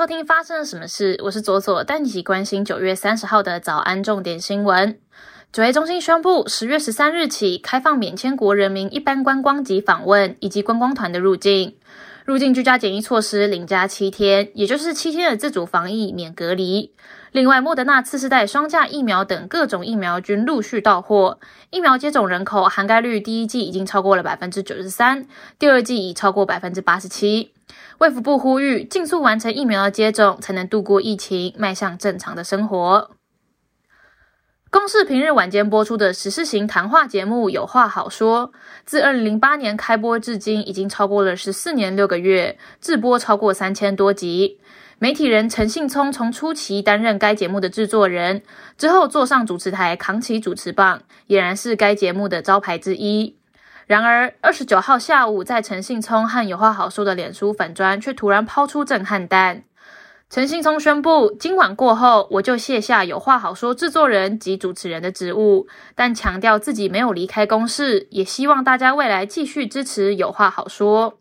收听发生了什么事？我是左左，带你一起关心九月三十号的早安重点新闻。九月中心宣布，十月十三日起开放免签国人民一般观光及访问，以及观光团的入境。入境居家检疫措施零加七天，也就是七天的自主防疫免隔离。另外，莫德纳次世代双价疫苗等各种疫苗均陆续到货。疫苗接种人口涵盖率，第一季已经超过了百分之九十三，第二季已超过百分之八十七。卫福部呼吁，尽速完成疫苗的接种，才能度过疫情，迈向正常的生活。公视平日晚间播出的时事型谈话节目《有话好说》，自二零零八年开播至今，已经超过了十四年六个月，制播超过三千多集。媒体人陈信聪从初期担任该节目的制作人，之后坐上主持台扛起主持棒，俨然是该节目的招牌之一。然而，二十九号下午，在陈信聪和《有话好说》的脸书粉砖，却突然抛出震撼弹。陈信聪宣布，今晚过后，我就卸下有话好说制作人及主持人的职务，但强调自己没有离开公司，也希望大家未来继续支持有话好说。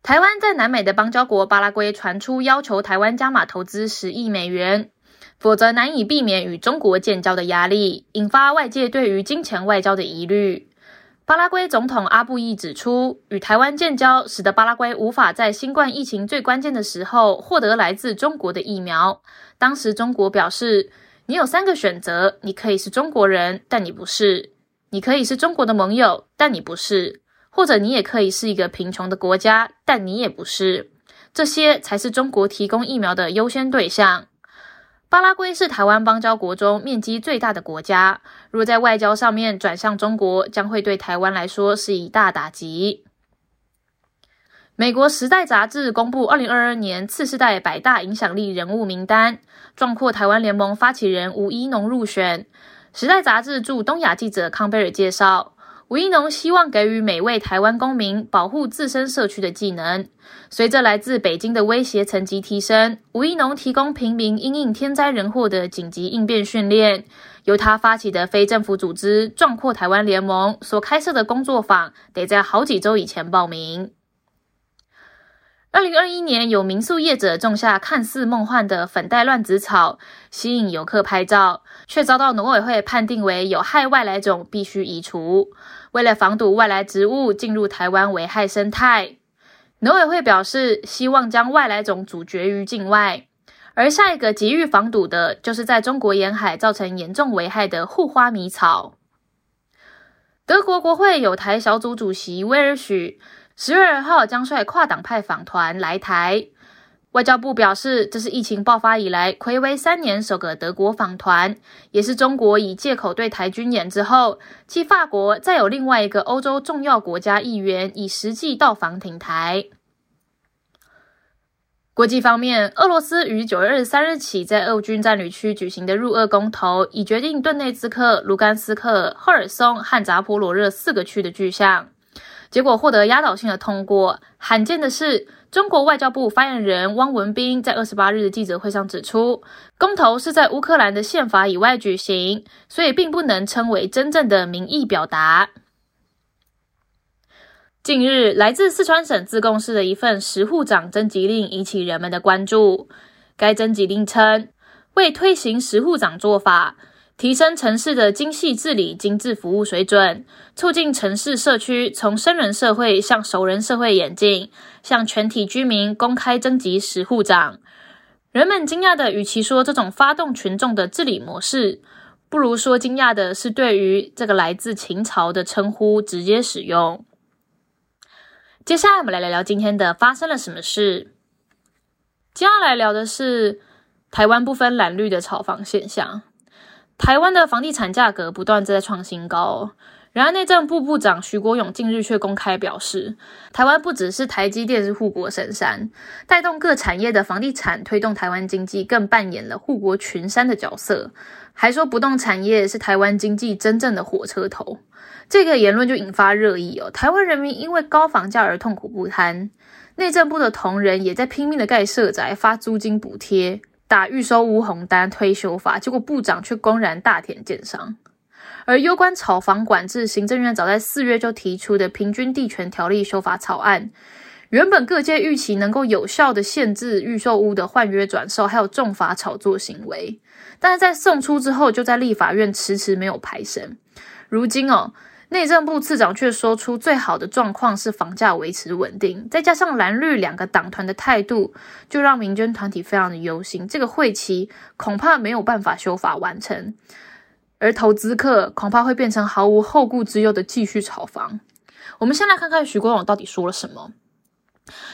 台湾在南美的邦交国巴拉圭传出要求台湾加码投资十亿美元，否则难以避免与中国建交的压力，引发外界对于金钱外交的疑虑。巴拉圭总统阿布伊指出，与台湾建交使得巴拉圭无法在新冠疫情最关键的时候获得来自中国的疫苗。当时中国表示：“你有三个选择，你可以是中国人，但你不是；你可以是中国的盟友，但你不是；或者你也可以是一个贫穷的国家，但你也不是。这些才是中国提供疫苗的优先对象。”巴拉圭是台湾邦交国中面积最大的国家，若在外交上面转向中国，将会对台湾来说是一大打击。美国《时代》杂志公布二零二二年次世代百大影响力人物名单，壮阔台湾联盟发起人吴一农入选。《时代》杂志驻东亚记者康贝尔介绍。吴一农希望给予每位台湾公民保护自身社区的技能。随着来自北京的威胁层级提升，吴一农提供平民因应天灾人祸的紧急应变训练。由他发起的非政府组织“壮阔台湾联盟”所开设的工作坊，得在好几周以前报名。二零二一年，有民宿业者种下看似梦幻的粉黛乱子草，吸引游客拍照，却遭到农委会判定为有害外来种，必须移除。为了防堵外来植物进入台湾危害生态，农委会表示希望将外来种阻绝于境外。而下一个急于防堵的，就是在中国沿海造成严重危害的护花迷草。德国国会有台小组主席威尔许十月二号将率跨党派访团来台。外交部表示，这是疫情爆发以来暌违三年首个德国访团，也是中国以借口对台军演之后，继法国再有另外一个欧洲重要国家议员以实际到访挺台。国际方面，俄罗斯于九月二十三日起在俄军占领区举行的入俄公投，已决定顿内兹克、卢甘斯克、赫尔松和扎波罗热四个区的去向。结果获得压倒性的通过。罕见的是，中国外交部发言人汪文斌在二十八日的记者会上指出，公投是在乌克兰的宪法以外举行，所以并不能称为真正的民意表达。近日，来自四川省自贡市的一份十户长征集令引起人们的关注。该征集令称，为推行十户长做法。提升城市的精细治理、精致服务水准，促进城市社区从生人社会向熟人社会演进，向全体居民公开征集十户长。人们惊讶的，与其说这种发动群众的治理模式，不如说惊讶的是对于这个来自秦朝的称呼直接使用。接下来，我们来聊聊今天的发生了什么事。接下来聊的是台湾不分蓝绿的炒房现象。台湾的房地产价格不断在创新高，然而内政部部长徐国勇近日却公开表示，台湾不只是台积电是护国神山，带动各产业的房地产推动台湾经济更扮演了护国群山的角色，还说不动产业是台湾经济真正的火车头。这个言论就引发热议哦，台湾人民因为高房价而痛苦不堪，内政部的同仁也在拼命的盖社宅发租金补贴。打预收无红单推修法，结果部长却公然大田建商。而有关炒房管制，行政院早在四月就提出的平均地权条例修法草案，原本各界预期能够有效的限制预售屋的换约转售，还有重罚炒作行为，但是在送出之后，就在立法院迟迟没有排审。如今哦，内政部次长却说出最好的状况是房价维持稳定，再加上蓝绿两个党团的态度，就让民间团体非常的忧心，这个会期恐怕没有办法修法完成，而投资客恐怕会变成毫无后顾之忧的继续炒房。我们先来看看徐国勇到底说了什么。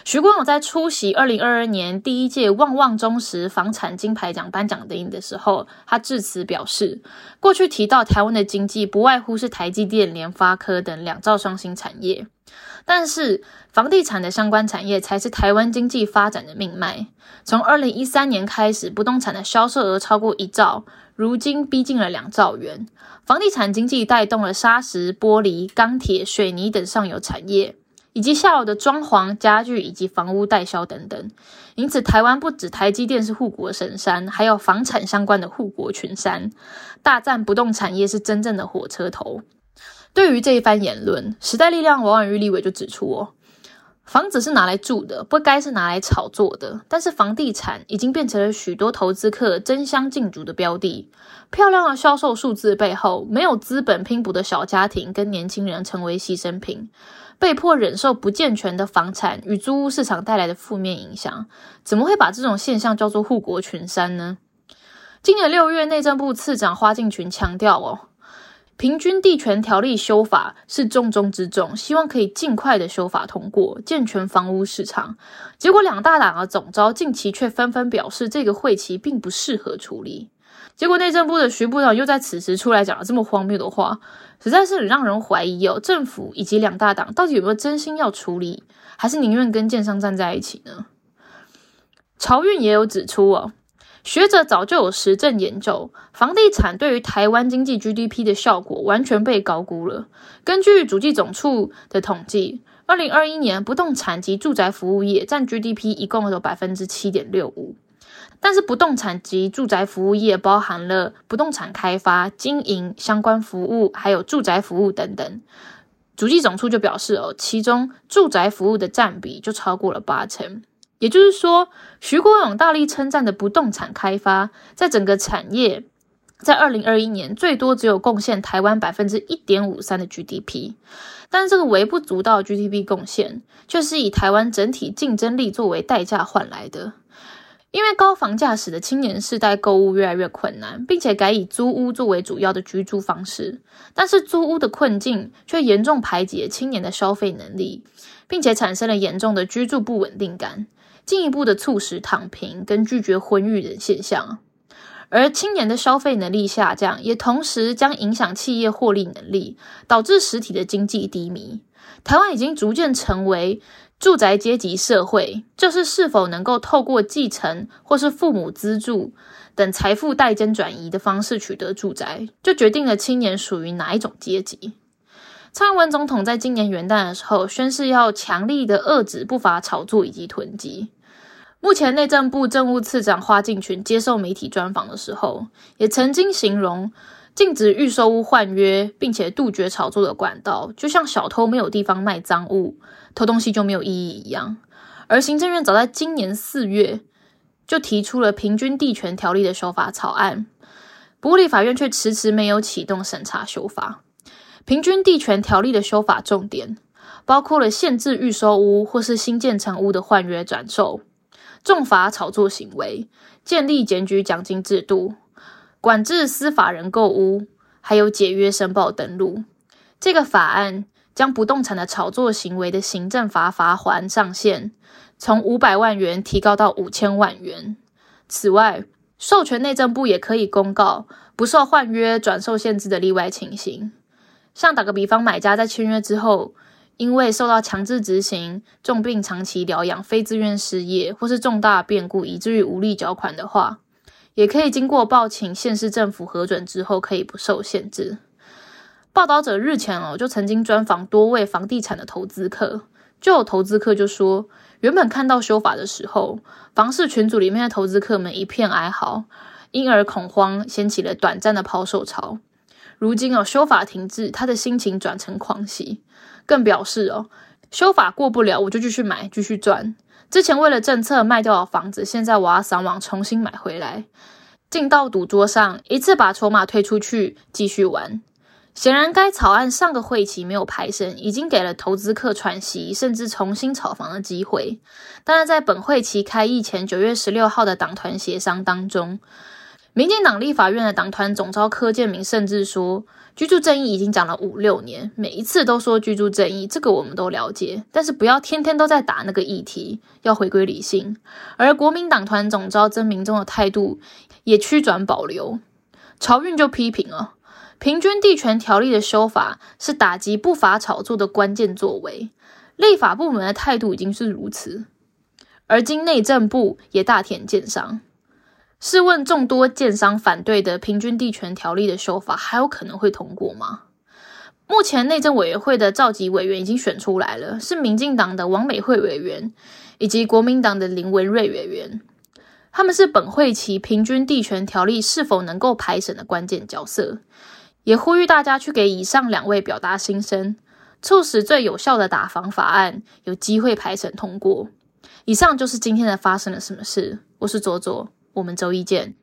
徐国勇在出席二零二二年第一届旺旺中时房产金牌奖颁奖典礼的时候，他致辞表示，过去提到台湾的经济不外乎是台积电、联发科等两兆双星产业，但是房地产的相关产业才是台湾经济发展的命脉。从二零一三年开始，不动产的销售额超过一兆，如今逼近了两兆元。房地产经济带动了砂石、玻璃、钢铁、水泥等上游产业。以及下游的装潢、家具以及房屋代销等等，因此台湾不止台积电是护国神山，还有房产相关的护国群山，大战不动产业是真正的火车头。对于这一番言论，时代力量王婉玉立委就指出哦，房子是拿来住的，不该是拿来炒作的。但是房地产已经变成了许多投资客争相竞逐的标的，漂亮的销售数字背后，没有资本拼搏的小家庭跟年轻人成为牺牲品。被迫忍受不健全的房产与租屋市场带来的负面影响，怎么会把这种现象叫做护国群山呢？今年六月，内政部次长花敬群强调哦，平均地权条例修法是重中之重，希望可以尽快的修法通过，健全房屋市场。结果两大党的总召近期却纷纷表示，这个会期并不适合处理。结果内政部的徐部长又在此时出来讲了这么荒谬的话。实在是让人怀疑哦，政府以及两大党到底有没有真心要处理，还是宁愿跟建商站在一起呢？朝运也有指出哦，学者早就有实证研究，房地产对于台湾经济 GDP 的效果完全被高估了。根据主计总处的统计，二零二一年不动产及住宅服务业占 GDP 一共有百分之七点六五。但是不动产及住宅服务业包含了不动产开发、经营相关服务，还有住宅服务等等。主计总处就表示哦，其中住宅服务的占比就超过了八成。也就是说，徐国勇大力称赞的不动产开发，在整个产业在二零二一年最多只有贡献台湾百分之一点五三的 GDP，但是这个微不足道 GDP 贡献，却是以台湾整体竞争力作为代价换来的。因为高房价使得青年世代购物越来越困难，并且改以租屋作为主要的居住方式。但是租屋的困境却严重排挤青年的消费能力，并且产生了严重的居住不稳定感，进一步的促使躺平跟拒绝婚育等现象。而青年的消费能力下降，也同时将影响企业获利能力，导致实体的经济低迷。台湾已经逐渐成为。住宅阶级社会就是是否能够透过继承或是父母资助等财富代间转移的方式取得住宅，就决定了青年属于哪一种阶级。蔡英文总统在今年元旦的时候宣誓要强力的遏制不法炒作以及囤积。目前内政部政务次长花敬群接受媒体专访的时候，也曾经形容禁止预售屋换约，并且杜绝炒作的管道，就像小偷没有地方卖赃物。偷东西就没有意义一样，而行政院早在今年四月就提出了平均地权条例的修法草案，不过立法院却迟迟没有启动审查修法。平均地权条例的修法重点包括了限制预收屋或是新建成屋的换约转售，重罚炒作行为，建立检举奖金制度，管制司法人购屋，还有解约申报登录。这个法案。将不动产的炒作行为的行政罚罚还上限从五百万元提高到五千万元。此外，授权内政部也可以公告不受换约转售限制的例外情形，像打个比方，买家在签约之后，因为受到强制执行、重病长期疗养、非自愿失业或是重大变故，以至于无力缴款的话，也可以经过报请县市政府核准之后，可以不受限制。报道者日前哦，就曾经专访多位房地产的投资客，就有投资客就说，原本看到修法的时候，房市群组里面的投资客们一片哀嚎，因而恐慌，掀起了短暂的抛售潮。如今哦，修法停滞，他的心情转成狂喜，更表示哦，修法过不了，我就继续买，继续赚。之前为了政策卖掉的房子，现在我要上网重新买回来，进到赌桌上，一次把筹码推出去，继续玩。显然，该草案上个会期没有排审，已经给了投资客喘息，甚至重新炒房的机会。但是在本会期开议前，九月十六号的党团协商当中，民进党立法院的党团总召柯建明甚至说，居住正义已经讲了五六年，每一次都说居住正义，这个我们都了解，但是不要天天都在打那个议题，要回归理性。而国民党团总召曾明忠的态度也趋转保留，朝运就批评了。平均地权条例的修法是打击不法炒作的关键作为，立法部门的态度已经是如此，而今内政部也大田建商。试问众多建商反对的平均地权条例的修法，还有可能会通过吗？目前内政委员会的召集委员已经选出来了，是民进党的王美惠委员以及国民党的林文瑞委员，他们是本会期平均地权条例是否能够排审的关键角色。也呼吁大家去给以上两位表达心声，促使最有效的打防法案有机会排审通过。以上就是今天的发生了什么事。我是左左，我们周一见。